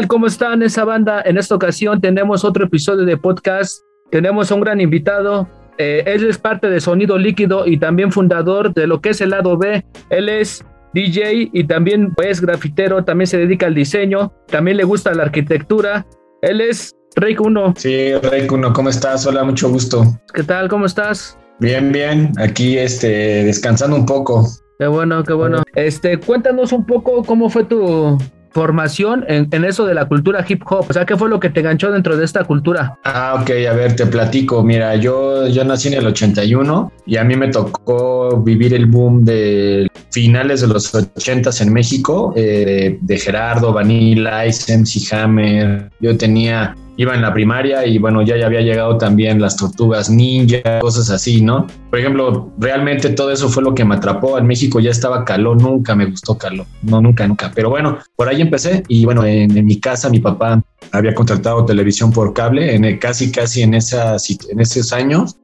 tal? ¿Cómo están esa banda? En esta ocasión tenemos otro episodio de podcast. Tenemos a un gran invitado. Eh, él es parte de Sonido Líquido y también fundador de lo que es el lado B. Él es DJ y también es grafitero, también se dedica al diseño, también le gusta la arquitectura. Él es Rey Uno. Sí, Rey Uno, ¿cómo estás? Hola, mucho gusto. ¿Qué tal? ¿Cómo estás? Bien, bien. Aquí este, descansando un poco. Qué bueno, qué bueno. Este, cuéntanos un poco cómo fue tu, formación en, eso de la cultura hip hop? O sea, ¿qué fue lo que te enganchó dentro de esta cultura? Ah, ok, a ver, te platico. Mira, yo, yo nací en el 81 y a mí me tocó vivir el boom de finales de los 80 en México, eh, de Gerardo, Vanilla, Ice, MC Hammer. Yo tenía iba en la primaria y bueno, ya, ya había llegado también las tortugas ninja, cosas así, ¿no? Por ejemplo, realmente todo eso fue lo que me atrapó. En México ya estaba Caló, nunca me gustó Caló, no, nunca, nunca. Pero bueno, por ahí empecé y bueno, en, mi casa mi papá había contratado televisión por cable, en casi, casi en, esas, en esos años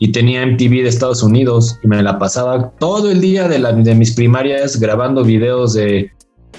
y tenía MTV de Estados Unidos y me la pasaba todo el día de, la, de mis primarias grabando videos de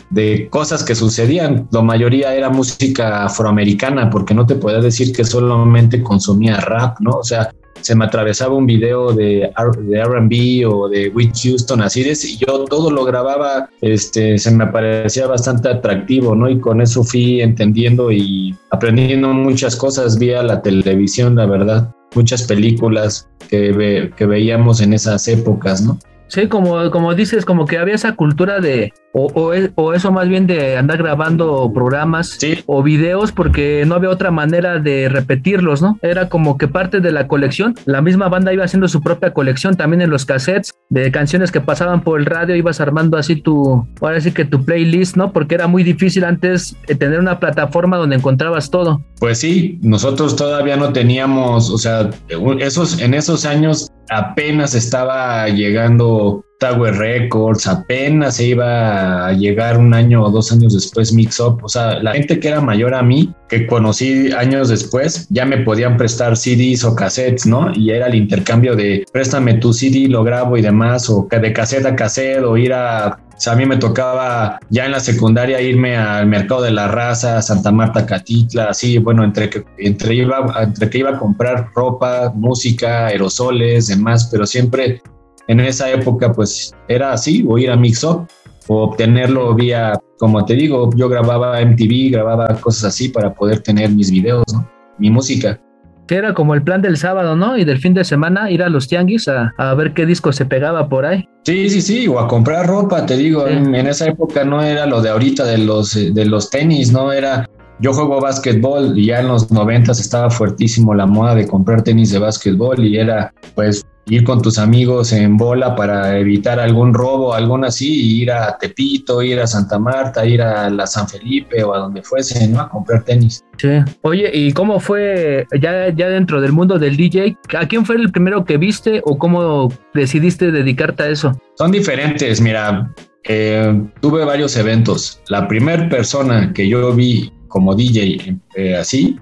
de cosas que sucedían. La mayoría era música afroamericana, porque no te podía decir que solamente consumía rap, ¿no? O sea, se me atravesaba un video de, de RB o de Whit Houston, así de, y yo todo lo grababa, este, se me parecía bastante atractivo, ¿no? Y con eso fui entendiendo y aprendiendo muchas cosas vía la televisión, la verdad, muchas películas que, que veíamos en esas épocas, ¿no? Sí, como, como dices, como que había esa cultura de, o, o, eso más bien de andar grabando programas o videos porque no había otra manera de repetirlos, ¿no? Era como que parte de la colección, la misma banda iba haciendo su propia colección también en los cassettes de canciones que pasaban por el radio, ibas armando así tu, ahora sí que tu playlist, ¿no? Porque era muy difícil antes tener una plataforma donde encontrabas todo. Pues sí, nosotros todavía no teníamos, o sea, esos, en esos años apenas estaba llegando Tower Records, apenas se iba a llegar un año o dos años después Mix Up. O sea, la gente que era mayor a mí, que conocí años después, ya me podían prestar CDs o cassettes, ¿no? Y era el intercambio de préstame tu CD, lo grabo y demás, o de cassette a cassette, o ir a o sea, a mí me tocaba ya en la secundaria irme al mercado de la raza, Santa Marta, Catitla, así, bueno, entre que, entre iba, entre que iba a comprar ropa, música, aerosoles, demás, pero siempre en esa época pues era así, o ir a Mix Up o obtenerlo vía, como te digo, yo grababa MTV, grababa cosas así para poder tener mis videos, ¿no? mi música que era como el plan del sábado, ¿no? Y del fin de semana ir a los tianguis a, ver qué disco se pegaba por ahí. Sí, sí, sí, o a comprar ropa, te digo, en, esa época no era lo de ahorita de los, de los tenis, ¿no? Era, yo juego básquetbol y ya en los noventas estaba fuertísimo la moda de comprar tenis de básquetbol y era, pues, ir con tus amigos en bola para evitar algún robo, algo así, ir a Tepito, ir a Santa Marta, ir a la San Felipe o a donde fuese, ¿no? A comprar tenis. Sí. Oye, ¿y cómo fue ya, ya dentro del mundo del DJ? ¿A quién fue el primero que viste o cómo decidiste dedicarte a eso? Son diferentes, mira, eh, tuve varios eventos. La primera persona que yo vi como DJ eh, así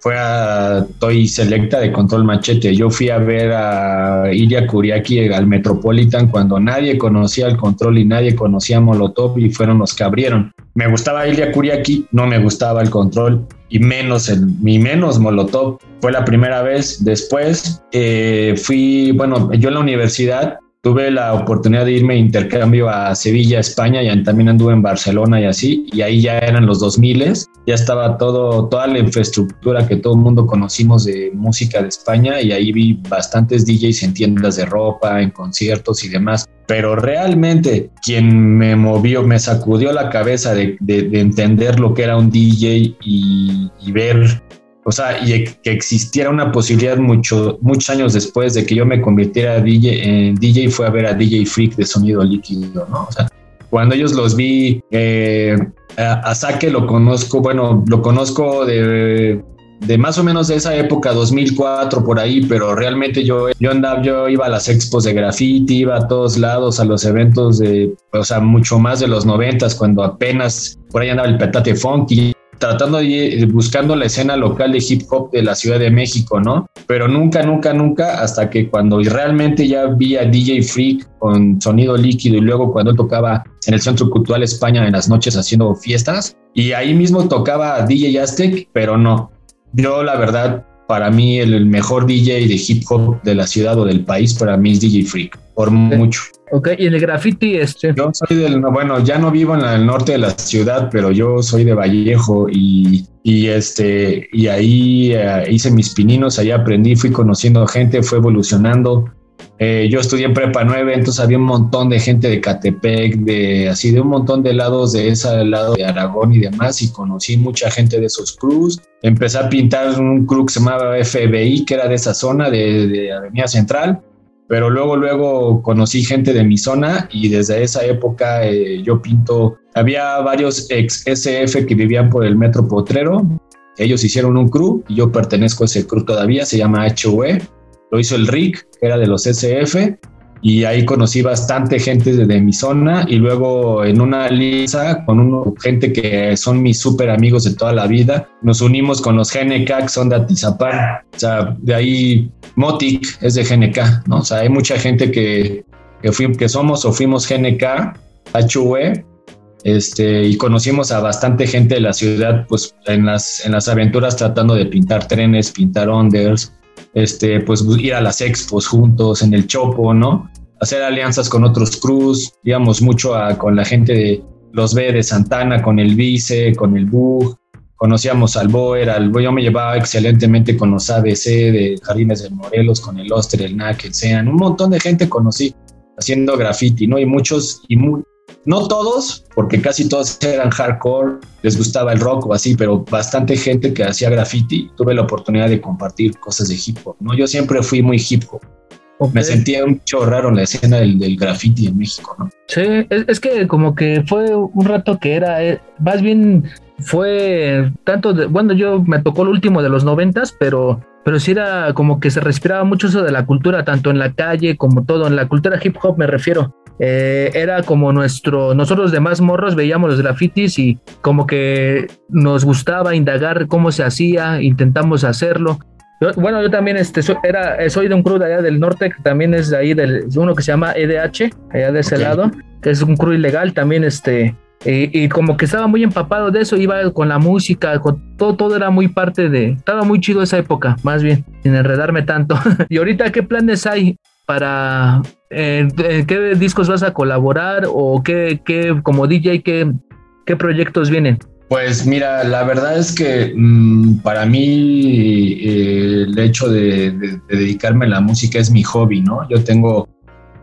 fue a Toy Selecta de Control Machete. Yo fui a ver a Ilya Kuriaki al Metropolitan cuando nadie conocía el control y nadie conocía Molotov y fueron los que abrieron. Me gustaba Ilya Kuriaki, no me gustaba el control y menos el, menos Molotov. Fue la primera vez. Después eh, fui, bueno, yo en la universidad tuve la oportunidad de irme de intercambio a Sevilla, España, y también anduve en Barcelona y así, y ahí ya eran los 2000, ya estaba todo, toda la infraestructura que todo el mundo conocimos de música de España, y ahí vi bastantes DJs en tiendas de ropa, en conciertos y demás. Pero realmente quien me movió, me sacudió la cabeza de, entender lo que era un DJ y, y ver o sea, y que existiera una posibilidad mucho, muchos años después de que yo me convirtiera DJ, en DJ fue a ver a DJ Freak de sonido líquido, ¿no? O sea, cuando ellos los vi, eh, a, Saque lo conozco, bueno, lo conozco de, de, más o menos de esa época, 2004 por ahí, pero realmente yo, yo andaba, yo iba a las expos de graffiti, iba a todos lados, a los eventos de, o sea, mucho más de los noventas, cuando apenas por ahí andaba el petate funky tratando de buscando la escena local de hip hop de la Ciudad de México, ¿no? Pero nunca, nunca, nunca, hasta que cuando realmente ya vi a DJ Freak con sonido líquido y luego cuando tocaba en el Centro Cultural España en las noches haciendo fiestas y ahí mismo tocaba DJ Aztec, pero no. Yo la verdad para mí el mejor DJ de hip hop de la ciudad o del país, para mí es DJ Freak, por mucho. Ok, y el graffiti este. Yo soy del, bueno, ya no vivo en el norte de la ciudad, pero yo soy de Vallejo y, y este, y ahí eh, hice mis pininos, ahí aprendí, fui conociendo gente, fue evolucionando. Eh, yo estudié en Prepa 9, entonces había un montón de gente de Catepec, de así de un montón de lados de ese lado de Aragón y demás, y conocí mucha gente de esos crews. Empecé a pintar un crew que se llamaba FBI, que era de esa zona de, de Avenida Central, pero luego, luego conocí gente de mi zona y desde esa época eh, yo pinto. Había varios ex SF que vivían por el metro Potrero. Ellos hicieron un crew y yo pertenezco a ese crew todavía, se llama HUE lo hizo el Rick, que era de los SF, y ahí conocí bastante gente de, mi zona y luego en una alianza con una gente que son mis súper amigos de toda la vida, nos unimos con los GNK que son de Atizapán, o sea, de ahí Motic es de GNK, ¿no? O sea, hay mucha gente que, que, que somos o fuimos GNK, HUE, este, y conocimos a bastante gente de la ciudad, pues en las, en las aventuras tratando de pintar trenes, pintar onders, este, pues ir a las expos juntos en el Chopo, ¿no? Hacer alianzas con otros cruz, íbamos mucho con la gente de los B de Santana, con el Vice, con el Bug, conocíamos al Boer, al yo me llevaba excelentemente con los ABC de Jardines de Morelos, con el Oster, el NAC, el SEAN, un montón de gente conocí haciendo graffiti, ¿no? Y muchos, y muy, no todos, porque casi todos eran hardcore, les gustaba el rock o así, pero bastante gente que hacía graffiti. Tuve la oportunidad de compartir cosas de hip hop, ¿no? Yo siempre fui muy hip hop. Me sentía un mucho raro en la escena del, del graffiti en México, ¿no? Sí, es, que como que fue un rato que era, eh, más bien fue tanto de, bueno, yo me tocó el último de los noventas, pero pero sí era como que se respiraba mucho eso de la cultura, tanto en la calle como todo, en la cultura hip hop me refiero. Eh, era como nuestro, nosotros demás morros veíamos los grafitis y como que nos gustaba indagar cómo se hacía, intentamos hacerlo. bueno, yo también este, soy, era, soy de un crew de allá del norte, que también es de ahí, del, uno que se llama EDH, allá de ese lado, que es un crew ilegal, también este, y, como que estaba muy empapado de eso, iba con la música, con todo, todo era muy parte de, estaba muy chido esa época, más bien, sin enredarme tanto. y ahorita, ¿qué planes hay para ¿En, qué discos vas a colaborar o qué, qué como DJ, qué, qué proyectos vienen? Pues mira, la verdad es que mm, para mí eh, el hecho de, dedicarme a la música es mi hobby, ¿no? Yo tengo,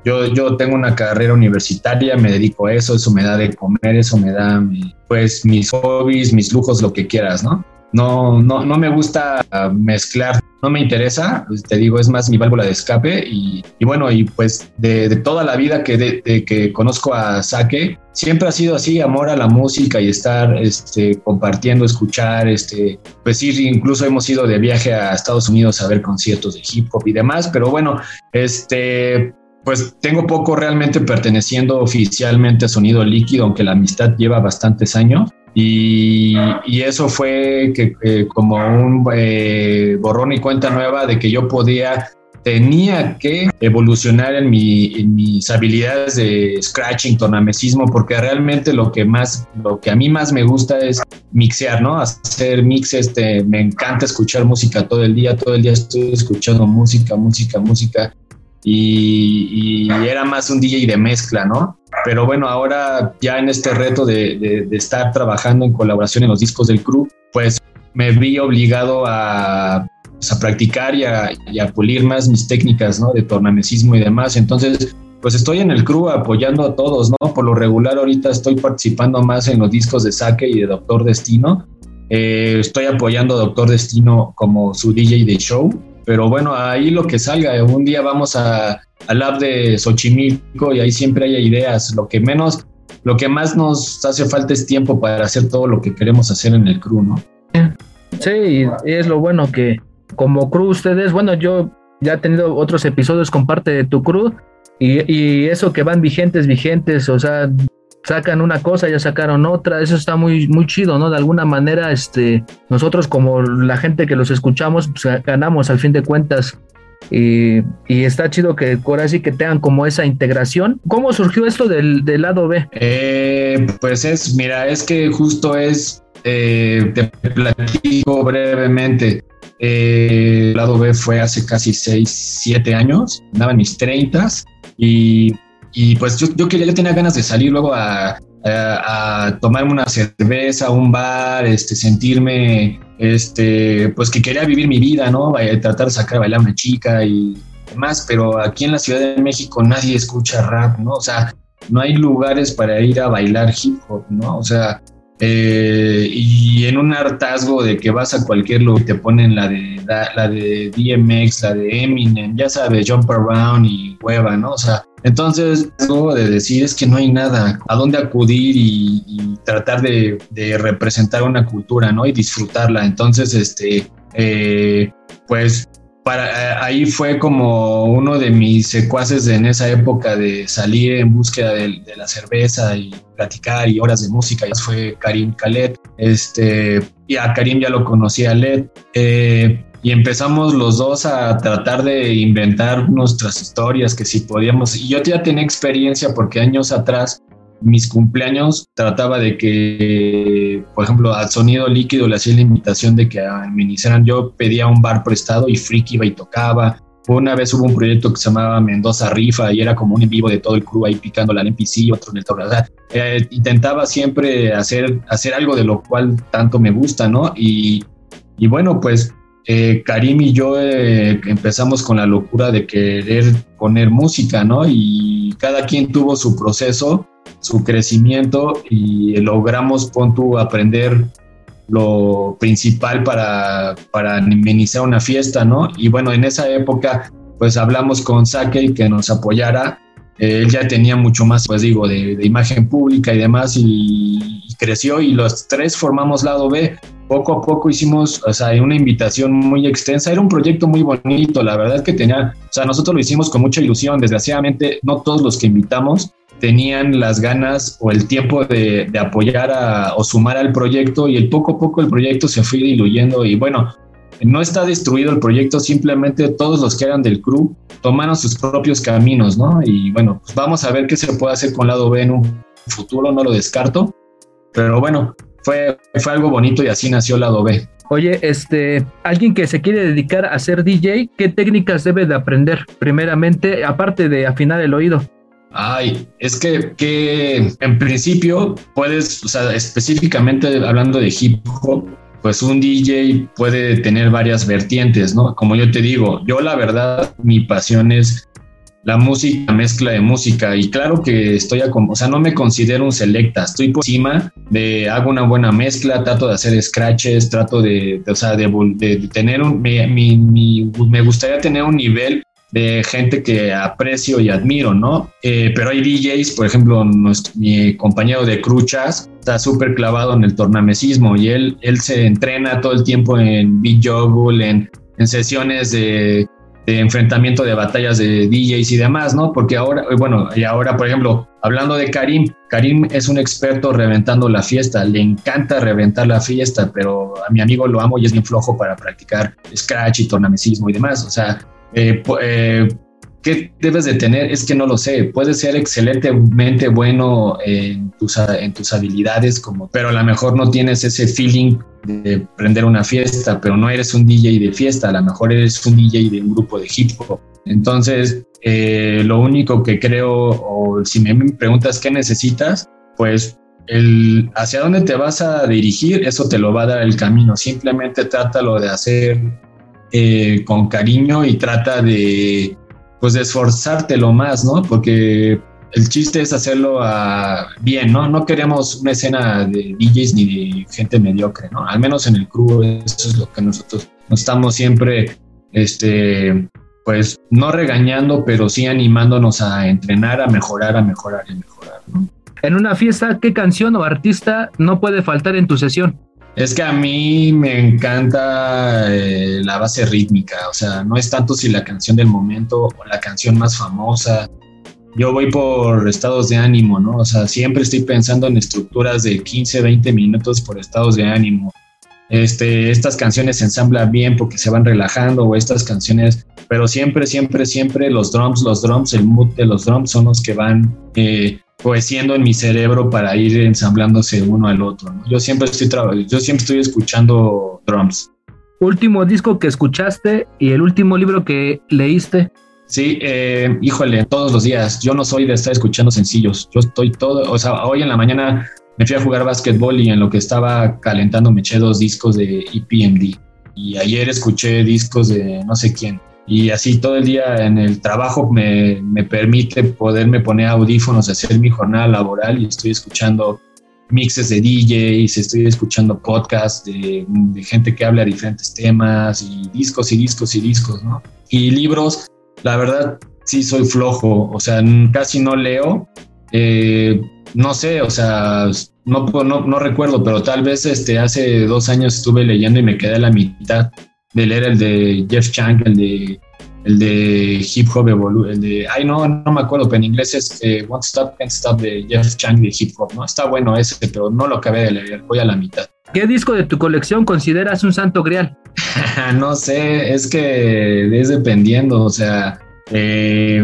yo, yo tengo una carrera universitaria, me dedico a eso, eso me da de comer, eso me da pues mis hobbies, mis lujos, lo que quieras, ¿no? No, no, no me gusta mezclar no me interesa, pues, te digo, es más mi válvula de escape y, bueno, y pues de, toda la vida que, que conozco a Saque, siempre ha sido así, amor a la música y estar este, compartiendo, escuchar, este, pues sí, incluso hemos ido de viaje a Estados Unidos a ver conciertos de hip hop y demás, pero bueno, este, pues tengo poco realmente perteneciendo oficialmente a Sonido Líquido, aunque la amistad lleva bastantes años. Y, eso fue que, como un eh, borrón y cuenta nueva de que yo podía, tenía que evolucionar en, mis habilidades de scratching, tornamesismo, porque realmente lo que más, lo que a mí más me gusta es mixear, ¿no? Hacer mix, este, me encanta escuchar música todo el día, todo el día estoy escuchando música, música, música. Y, y, era más un DJ de mezcla, ¿no? Pero bueno, ahora ya en este reto de, estar trabajando en colaboración en los discos del crew, pues me vi obligado a, pues, a practicar y a, pulir más mis técnicas, ¿no? De tornamesismo y demás. Entonces, pues estoy en el crew apoyando a todos, ¿no? Por lo regular ahorita estoy participando más en los discos de Saque y de Doctor Destino. Eh, estoy apoyando a Doctor Destino como su DJ de show, pero bueno, ahí lo que salga. Un día vamos a, al lab de Xochimilco y ahí siempre hay ideas. Lo que menos, lo que más nos hace falta es tiempo para hacer todo lo que queremos hacer en el crew, ¿no? Sí, es lo bueno que como crew ustedes, bueno, yo ya he tenido otros episodios con parte de tu crew y, y eso que van vigentes, vigentes, o sea, sacan una cosa, ya sacaron otra, eso está muy, muy chido, ¿no? De alguna manera, este, nosotros como la gente que los escuchamos, pues, ganamos al fin de cuentas. Y, está chido que ahora sí que tengan como esa integración. ¿Cómo surgió esto del, lado B? Eh, pues es, mira, es que justo es, eh, te platico brevemente. Eh, el lado B fue hace casi 6, 7 años, andaba en mis 30 y y pues yo, yo, quería, yo tenía ganas de salir luego a, a, tomarme una cerveza, un bar, este, sentirme, este, pues que quería vivir mi vida, ¿no? Tratar de sacar a bailar a una chica y demás, pero aquí en la Ciudad de México nadie escucha rap, ¿no? O sea, no hay lugares para ir a bailar hip hop, ¿no? O sea, eh, y en un hartazgo de que vas a cualquier lugar y te ponen la de, la de DMX, la de Eminem, ya sabes, Jump Around y hueva, ¿no? O sea, entonces, algo de decir es que no hay nada a dónde acudir y, tratar de, representar una cultura, ¿no? Y disfrutarla. Entonces, este, eh, pues eh, ahí fue como uno de mis secuaces en esa época de salir en búsqueda de, la cerveza y platicar y horas de música. Ya fue Karim Khaled. Este, y a Karim ya lo conocía Led. Eh, y empezamos los dos a tratar de inventar nuestras historias, que si podíamos, y yo ya tenía experiencia porque años atrás, mis cumpleaños, trataba de que, por ejemplo, al sonido líquido le hacía la invitación de que amenizaran, yo pedía un bar prestado y Freak iba y tocaba, una vez hubo un proyecto que se llamaba Mendoza Rifa y era como un en vivo de todo el crew ahí picando la NPC, otro en el torneo. Eh, intentaba siempre hacer, hacer algo de lo cual tanto me gusta, ¿no? Y, y bueno, pues eh, Karim y yo eh, empezamos con la locura de querer poner música, ¿no? Y cada quien tuvo su proceso, su crecimiento y logramos, pon aprender lo principal para, para amenizar una fiesta, ¿no? Y bueno, en esa época, pues hablamos con Sake que nos apoyara. él ya tenía mucho más, pues digo, de, imagen pública y demás, y, y, creció y los tres formamos lado B poco a poco hicimos, o sea, una invitación muy extensa. Era un proyecto muy bonito, la verdad que tenía, o sea, nosotros lo hicimos con mucha ilusión. Desgraciadamente, no todos los que invitamos tenían las ganas o el tiempo de, apoyar o sumar al proyecto y el poco a poco el proyecto se fue diluyendo y bueno, no está destruido el proyecto, simplemente todos los que eran del crew tomaron sus propios caminos, ¿no? Y bueno, pues vamos a ver qué se puede hacer con lado B en un futuro, no lo descarto, pero bueno, fue, fue algo bonito y así nació Lado B. Oye, este, alguien que se quiere dedicar a ser DJ, ¿qué técnicas debe de aprender primeramente, aparte de afinar el oído? Ay, es que, que en principio puedes, o sea, específicamente hablando de hip hop, pues un DJ puede tener varias vertientes, ¿no? Como yo te digo, yo la verdad, mi pasión es la música, mezcla de música. Y claro que estoy, a, o sea, no me considero un selecta, estoy por encima de, hago una buena mezcla, trato de hacer scratches, trato de, o sea, de, tener un, me gustaría tener un nivel de gente que aprecio y admiro, ¿no? Eh, pero hay DJs, por ejemplo, mi compañero de Cruchas está súper clavado en el tornamesismo y él, él se entrena todo el tiempo en beat juggle, en, en sesiones de de enfrentamiento de batallas de DJs y demás, ¿no? Porque ahora, bueno, y ahora, por ejemplo, hablando de Karim, Karim es un experto reventando la fiesta, le encanta reventar la fiesta, pero a mi amigo lo amo y es bien flojo para practicar scratch y tornamesismo y demás, o sea, eh, eh, ¿qué debes de tener? Es que no lo sé, puedes ser excelentemente bueno en tus, en tus habilidades, como, pero a lo mejor no tienes ese feeling de prender una fiesta, pero no eres un DJ de fiesta, a lo mejor eres un DJ de un grupo de hip hop. Entonces, eh, lo único que creo, o si me preguntas qué necesitas, pues el hacia dónde te vas a dirigir, eso te lo va a dar el camino. Simplemente trátalo de hacer eh, con cariño y trata de, pues, esforzártelo más, ¿no? Porque el chiste es hacerlo ah, bien, ¿no? No queremos una escena de DJs ni de gente mediocre, ¿no? Al menos en el crew eso es lo que nosotros nos estamos siempre, este, pues no regañando, pero sí animándonos a entrenar, a mejorar, a mejorar y mejorar, ¿no? En una fiesta, ¿qué canción o artista no puede faltar en tu sesión? Es que a mí me encanta eh, la base rítmica, o sea, no es tanto si la canción del momento o la canción más famosa, yo voy por estados de ánimo, ¿no? O sea, siempre estoy pensando en estructuras de 15, 20 minutos por estados de ánimo. Este, estas canciones se ensamblan bien porque se van relajando o estas canciones, pero siempre, siempre, siempre los drums, los drums, el mood de los drums son los que van eh, cohesiendo en mi cerebro para ir ensamblándose uno al otro. Yo siempre estoy yo siempre estoy escuchando drums. Último disco que escuchaste y el último libro que leíste. Sí, eh, híjole, todos los días. Yo no soy de estar escuchando sencillos. Yo estoy todo, o sea, hoy en la mañana me fui a jugar básquetbol y en lo que estaba calentando me eché dos discos de EPMD. Y ayer escuché discos de no sé quién. Y así todo el día en el trabajo me, me permite poderme poner audífonos, hacer mi jornada laboral y estoy escuchando mixes de DJs, estoy escuchando podcasts de, gente que habla diferentes temas y discos y discos y discos, ¿no? Y libros, la verdad, sí soy flojo, o sea, casi no leo. Eh, no sé, o sea, no, no, no recuerdo, pero tal vez este, hace dos años estuve leyendo y me quedé a la mitad de leer el de Jeff Chang, el de el de Hip Hop Evolu el de, ay no, no me acuerdo, pero en inglés es eh, One Stop Can't Stop de Jeff Chang de Hip Hop, ¿no? Está bueno ese, pero no lo acabé de leer, voy a la mitad. ¿Qué disco de tu colección consideras un santo grial? no sé, es que es dependiendo, o sea, eh,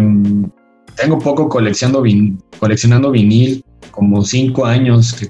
tengo poco coleccionando, vin coleccionando vinil, como cinco años que,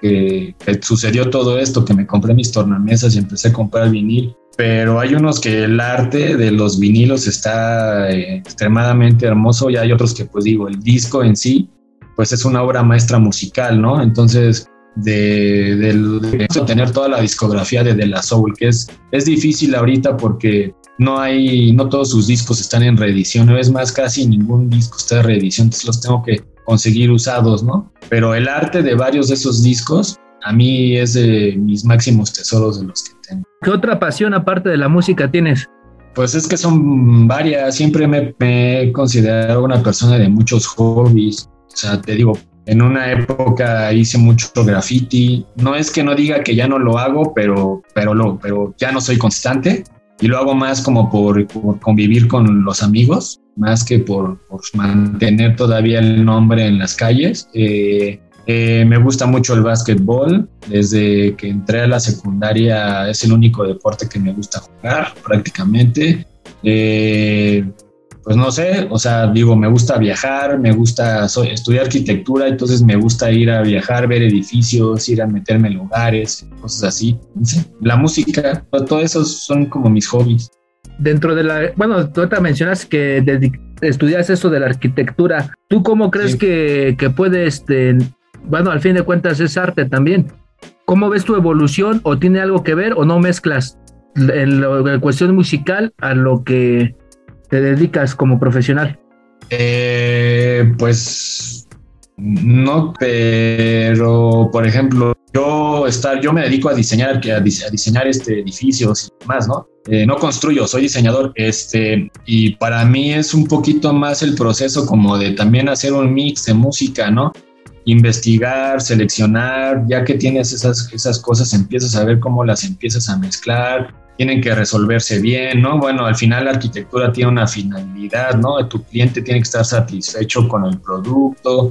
que, sucedió todo esto, que me compré mis tornamesas y empecé a comprar vinil. Pero hay unos que el arte de los vinilos está eh, extremadamente hermoso y hay otros que, pues digo, el disco en sí, pues es una obra maestra musical, ¿no? Entonces, de, de, tener toda la discografía de De La Soul, que es, es difícil ahorita porque no hay, no todos sus discos están en reedición, es más, casi ningún disco está en reedición, entonces los tengo que conseguir usados, ¿no? Pero el arte de varios de esos discos a mí es de mis máximos tesoros de los que tengo. ¿Qué otra pasión aparte de la música tienes? Pues es que son varias, siempre me, he considerado una persona de muchos hobbies, o sea, te digo, en una época hice mucho graffiti. No es que no diga que ya no lo hago, pero, pero, lo, pero ya no soy constante y lo hago más como por, convivir con los amigos, más que por, mantener todavía el nombre en las calles. Eh, eh, me gusta mucho el básquetbol. Desde que entré a la secundaria es el único deporte que me gusta jugar prácticamente. Eh, pues no sé, o sea, digo, me gusta viajar, me gusta estudiar arquitectura, entonces me gusta ir a viajar, ver edificios, ir a meterme en lugares, cosas así. La música, todo eso son como mis hobbies. Dentro de la, bueno, tú te mencionas que estudias eso de la arquitectura. ¿Tú cómo crees que, que puedes, este, bueno, al fin de cuentas es arte también? ¿Cómo ves tu evolución o tiene algo que ver o no mezclas en la cuestión musical a lo que te dedicas como profesional? Eh, pues no, pero por ejemplo, yo estar, yo me dedico a diseñar, a, diseñar este edificios y demás, ¿no? Eh, no construyo, soy diseñador, este, y para mí es un poquito más el proceso como de también hacer un mix de música, ¿no? Investigar, seleccionar, ya que tienes esas, esas cosas, empiezas a ver cómo las empiezas a mezclar, tienen que resolverse bien, ¿no? Bueno, al final la arquitectura tiene una finalidad, ¿no? Tu cliente tiene que estar satisfecho con el producto,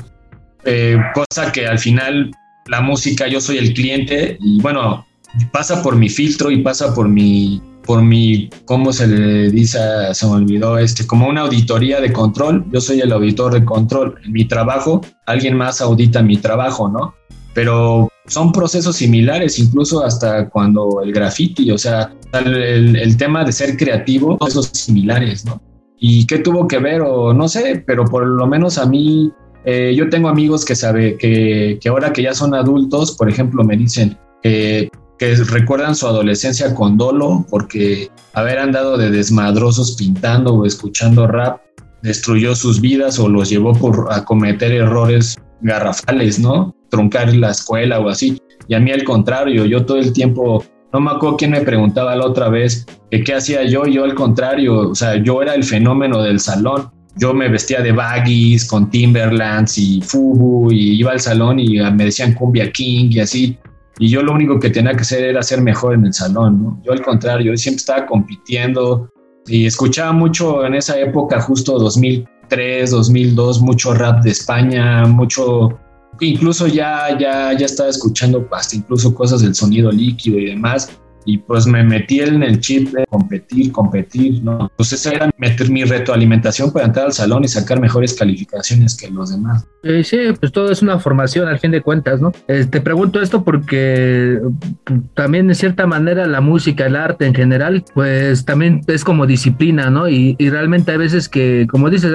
eh, cosa que al final la música, yo soy el cliente y bueno, pasa por mi filtro y pasa por mi, por mi, ¿cómo se le dice? Se me olvidó, este, como una auditoría de control, yo soy el auditor de control, en mi trabajo, alguien más audita mi trabajo, ¿no? Pero son procesos similares, incluso hasta cuando el graffiti, o sea, el, tema de ser creativo, son similares, ¿no? ¿Y qué tuvo que ver? O no sé, pero por lo menos a mí, eh, yo tengo amigos que sabe que, que, ahora que ya son adultos, por ejemplo, me dicen que recuerdan su adolescencia con dolo porque haber andado de desmadrosos pintando o escuchando rap destruyó sus vidas o los llevó por, a cometer errores garrafales, ¿no? Truncar la escuela o así. Y a mí al contrario, yo todo el tiempo, no me acuerdo quién me preguntaba la otra vez que qué hacía yo, yo al contrario, o sea, yo era el fenómeno del salón. Yo me vestía de baggies con Timberlands y Fubu y iba al salón y me decían Cumbia King y así. Y yo lo único que tenía que hacer era ser mejor en el salón, ¿no? Yo al contrario, yo siempre estaba compitiendo y escuchaba mucho en esa época, justo 2000, 2003, 2002, mucho rap de España, mucho, incluso ya, ya, ya estaba escuchando hasta incluso cosas del sonido líquido y demás y pues me metí en el chip de competir, competir, ¿no? Pues ese era meter mi retroalimentación para entrar al salón y sacar mejores calificaciones que los demás. sí, pues todo es una formación al fin de cuentas, ¿no? Eh, te pregunto esto porque también de cierta manera la música, el arte en general, pues también es como disciplina, ¿no? Y, y realmente hay veces que, como dices,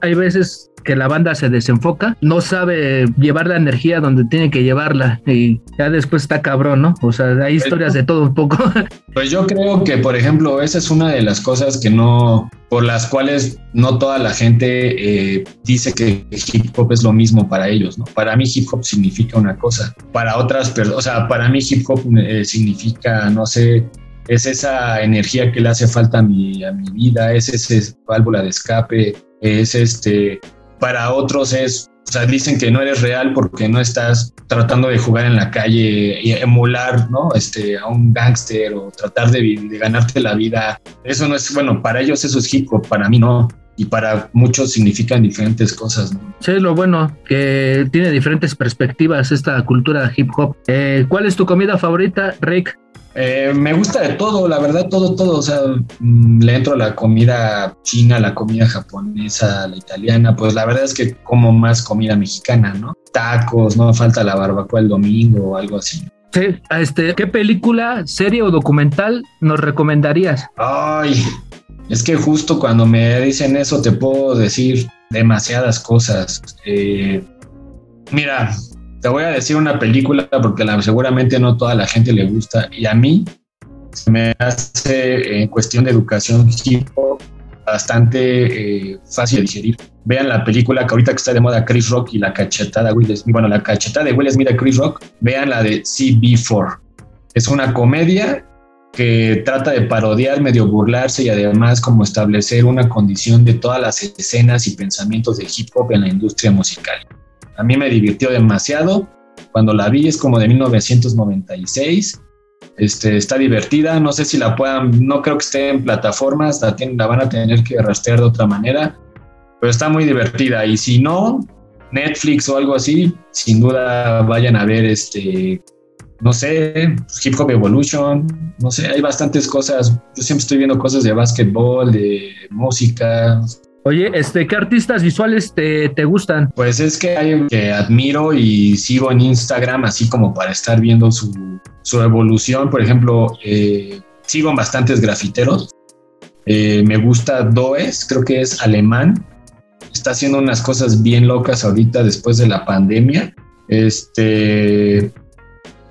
hay veces que la banda se desenfoca, no sabe llevar la energía donde tiene que llevarla y ya después está cabrón, ¿no? O sea, hay historias de todo un poco. Pues yo creo que, por ejemplo, esa es una de las cosas que no, por las cuales no toda la gente eh, dice que hip hop es lo mismo para ellos, ¿no? Para mí hip hop significa una cosa, para otras personas, o sea, para mí hip hop eh, significa, no sé, es esa energía que le hace falta a mi, a mi vida, es esa válvula de escape, es este para otros es, o sea, dicen que no eres real porque no estás tratando de jugar en la calle y emular, ¿no? Este, a un gángster o tratar de, ganarte la vida. Eso no es, bueno, para ellos eso es hip hop, para mí no y para muchos significan diferentes cosas. ¿no? Sí, lo bueno, que tiene diferentes perspectivas esta cultura hip hop. Eh, ¿Cuál es tu comida favorita, Rick? Eh, me gusta de todo, la verdad, todo, todo. O sea, mm, le entro a la comida china, la comida japonesa, la italiana. Pues la verdad es que como más comida mexicana, ¿no? Tacos, no falta la barbacoa el domingo o algo así. Sí, este, ¿qué película, serie o documental nos recomendarías? Ay, es que justo cuando me dicen eso te puedo decir demasiadas cosas. Eh, mira, te voy a decir una película porque seguramente no toda la gente le gusta y a mí se me hace en cuestión de educación hip hop bastante eh, fácil de digerir. Vean la película que ahorita que está de moda Chris Rock y la cachetada de Will Smith. Bueno, la cachetada de Will Smith a Chris Rock. Vean la de CB4. Es una comedia que trata de parodiar, medio burlarse y además como establecer una condición de todas las escenas y pensamientos de hip hop en la industria musical. A mí me divirtió demasiado. Cuando la vi es como de 1996. Este, está divertida, no sé si la puedan, no creo que esté en plataformas, la, la van a tener que rastrear de otra manera, pero está muy divertida. Y si no, Netflix o algo así, sin duda vayan a ver este, no sé, Hip Hop Evolution, no sé, hay bastantes cosas. Yo siempre estoy viendo cosas de básquetbol, de música, Oye, este, ¿qué artistas visuales te, te, gustan? Pues es que hay que admiro y sigo en Instagram así como para estar viendo su, su evolución. Por ejemplo, eh, sigo bastantes grafiteros. Eh, me gusta Does, creo que es alemán. Está haciendo unas cosas bien locas ahorita después de la pandemia. Este,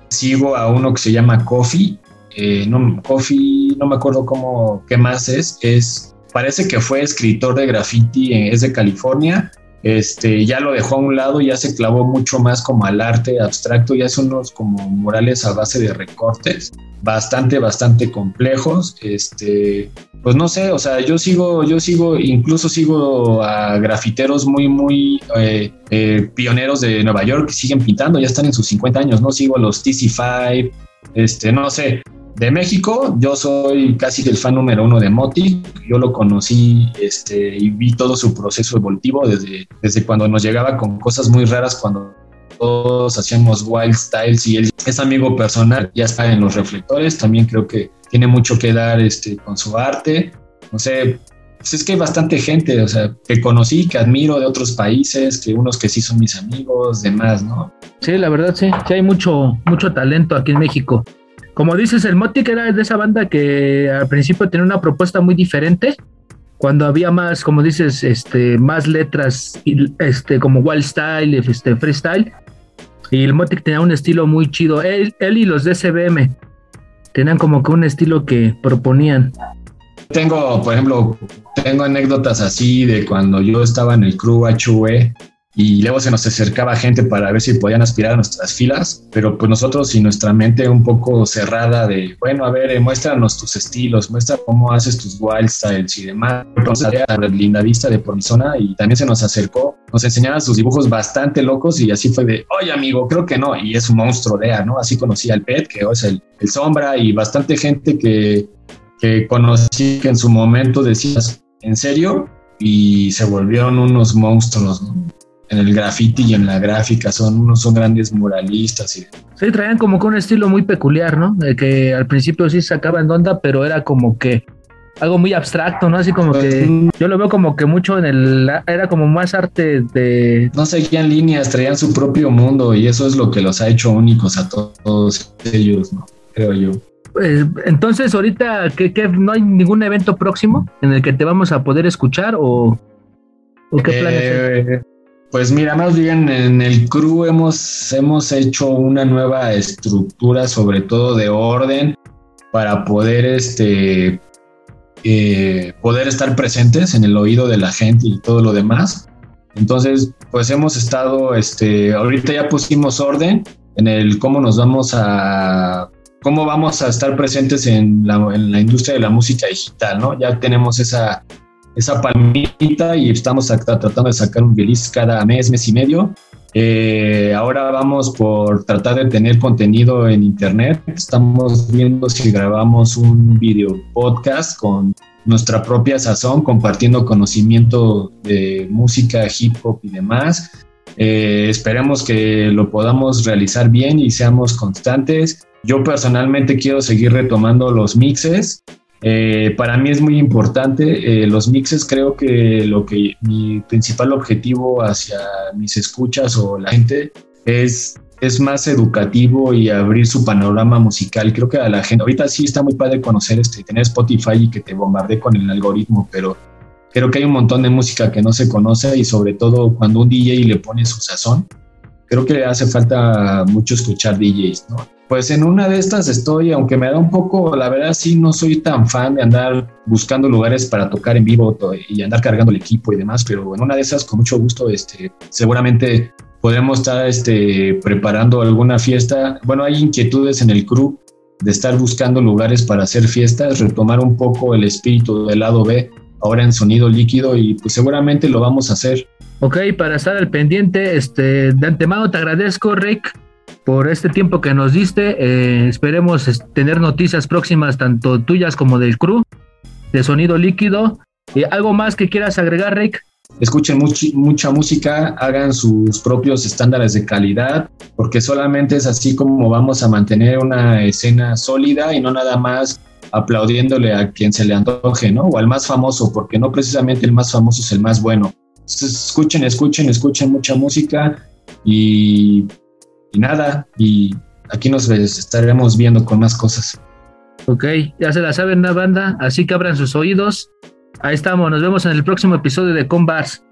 sigo a uno que se llama Coffee. Eh, no, Coffee, no me acuerdo cómo, qué más es. Es parece que fue escritor de graffiti, eh, es de California, este, ya lo dejó a un lado, ya se clavó mucho más como al arte abstracto y hace unos como murales a base de recortes, bastante, bastante complejos, este, pues no sé, o sea, yo sigo, yo sigo, incluso sigo a grafiteros muy, muy eh, eh, pioneros de Nueva York que siguen pintando, ya están en sus 50 años, ¿no? Sigo a los TC5, este, no sé, de México, yo soy casi el fan número uno de Moti. Yo lo conocí este, y vi todo su proceso evolutivo desde, desde cuando nos llegaba con cosas muy raras, cuando todos hacíamos wild styles y él es amigo personal, ya está en los reflectores. También creo que tiene mucho que dar este, con su arte. No sé, pues es que hay bastante gente, o sea, que conocí, que admiro de otros países, que unos que sí son mis amigos, demás, ¿no? Sí, la verdad sí, sí hay mucho, mucho talento aquí en México. Como dices, el Motic era de esa banda que al principio tenía una propuesta muy diferente. Cuando había más, como dices, este, más letras, este, como wild style, este, freestyle. Y el Motic tenía un estilo muy chido. Él, él y los de tenían como que un estilo que proponían. Tengo, por ejemplo, tengo anécdotas así de cuando yo estaba en el crew HV y luego se nos acercaba gente para ver si podían aspirar a nuestras filas, pero pues nosotros y nuestra mente un poco cerrada de, bueno, a ver, eh, muéstranos tus estilos, muestra cómo haces tus wild styles y demás. Entonces, la linda vista de por mi zona y también se nos acercó, nos enseñaba sus dibujos bastante locos y así fue de, oye amigo, creo que no, y es un monstruo de ¿no? Así conocí al Pet, que es el, el Sombra y bastante gente que, que conocí que en su momento decías, ¿en serio? y se volvieron unos monstruos, En el graffiti y en la gráfica, son unos son grandes muralistas. Y... Sí, traían como que un estilo muy peculiar, ¿no? De que al principio sí sacaban de onda, pero era como que algo muy abstracto, ¿no? Así como que yo lo veo como que mucho en el era como más arte de no seguían líneas, traían su propio mundo y eso es lo que los ha hecho únicos a todos ellos, ¿no? Creo yo. Pues, entonces, ahorita, ¿qué, no hay ningún evento próximo en el que te vamos a poder escuchar o, qué planes? Eh, pues mira, más bien en el crew hemos, hemos hecho una nueva estructura, sobre todo de orden, para poder este, eh, poder estar presentes en el oído de la gente y todo lo demás. Entonces, pues hemos estado, este, ahorita ya pusimos orden en el cómo nos vamos a cómo vamos a estar presentes en la, industria de la música digital, ¿no? Ya tenemos esa, esa palmita y estamos tratando de sacar un release cada mes, mes y medio. Eh, ahora vamos por tratar de tener contenido en internet. Estamos viendo si grabamos un video podcast con nuestra propia sazón, compartiendo conocimiento de música, hip hop y demás. Eh, esperemos que lo podamos realizar bien y seamos constantes. Yo personalmente quiero seguir retomando los mixes. Eh, para mí es muy importante. Eh, los mixes creo que lo que mi principal objetivo hacia mis escuchas o la gente es, es más educativo y abrir su panorama musical. Creo que a la gente, ahorita sí está muy padre conocer este, tener Spotify y que te bombarde con el algoritmo, pero creo que hay un montón de música que no se conoce y sobre todo cuando un DJ le pone su sazón, creo que hace falta mucho escuchar DJs, ¿no? Pues en una de estas estoy, aunque me da un poco, la verdad sí no soy tan fan de andar buscando lugares para tocar en vivo y andar cargando el equipo y demás, pero en una de esas con mucho gusto, este, seguramente podremos estar este, preparando alguna fiesta. Bueno, hay inquietudes en el crew de estar buscando lugares para hacer fiestas, retomar un poco el espíritu del lado B ahora en sonido líquido y pues seguramente lo vamos a hacer. Ok, para estar al pendiente, este, de antemano te agradezco, Rick, por este tiempo que nos diste. Eh, esperemos tener noticias próximas, tanto tuyas como del crew, de sonido líquido. y ¿Algo más que quieras agregar, Rick? Escuchen mucha música, hagan sus propios estándares de calidad, porque solamente es así como vamos a mantener una escena sólida y no nada más aplaudiéndole a quien se le antoje, ¿no? O al más famoso, porque no precisamente el más famoso es el más bueno. Escuchen, escuchen, escuchen mucha música y, nada, y aquí nos estaremos viendo con más cosas. Ok, ya se la saben la banda, así que abran sus oídos. Ahí estamos, nos vemos en el próximo episodio de Combars.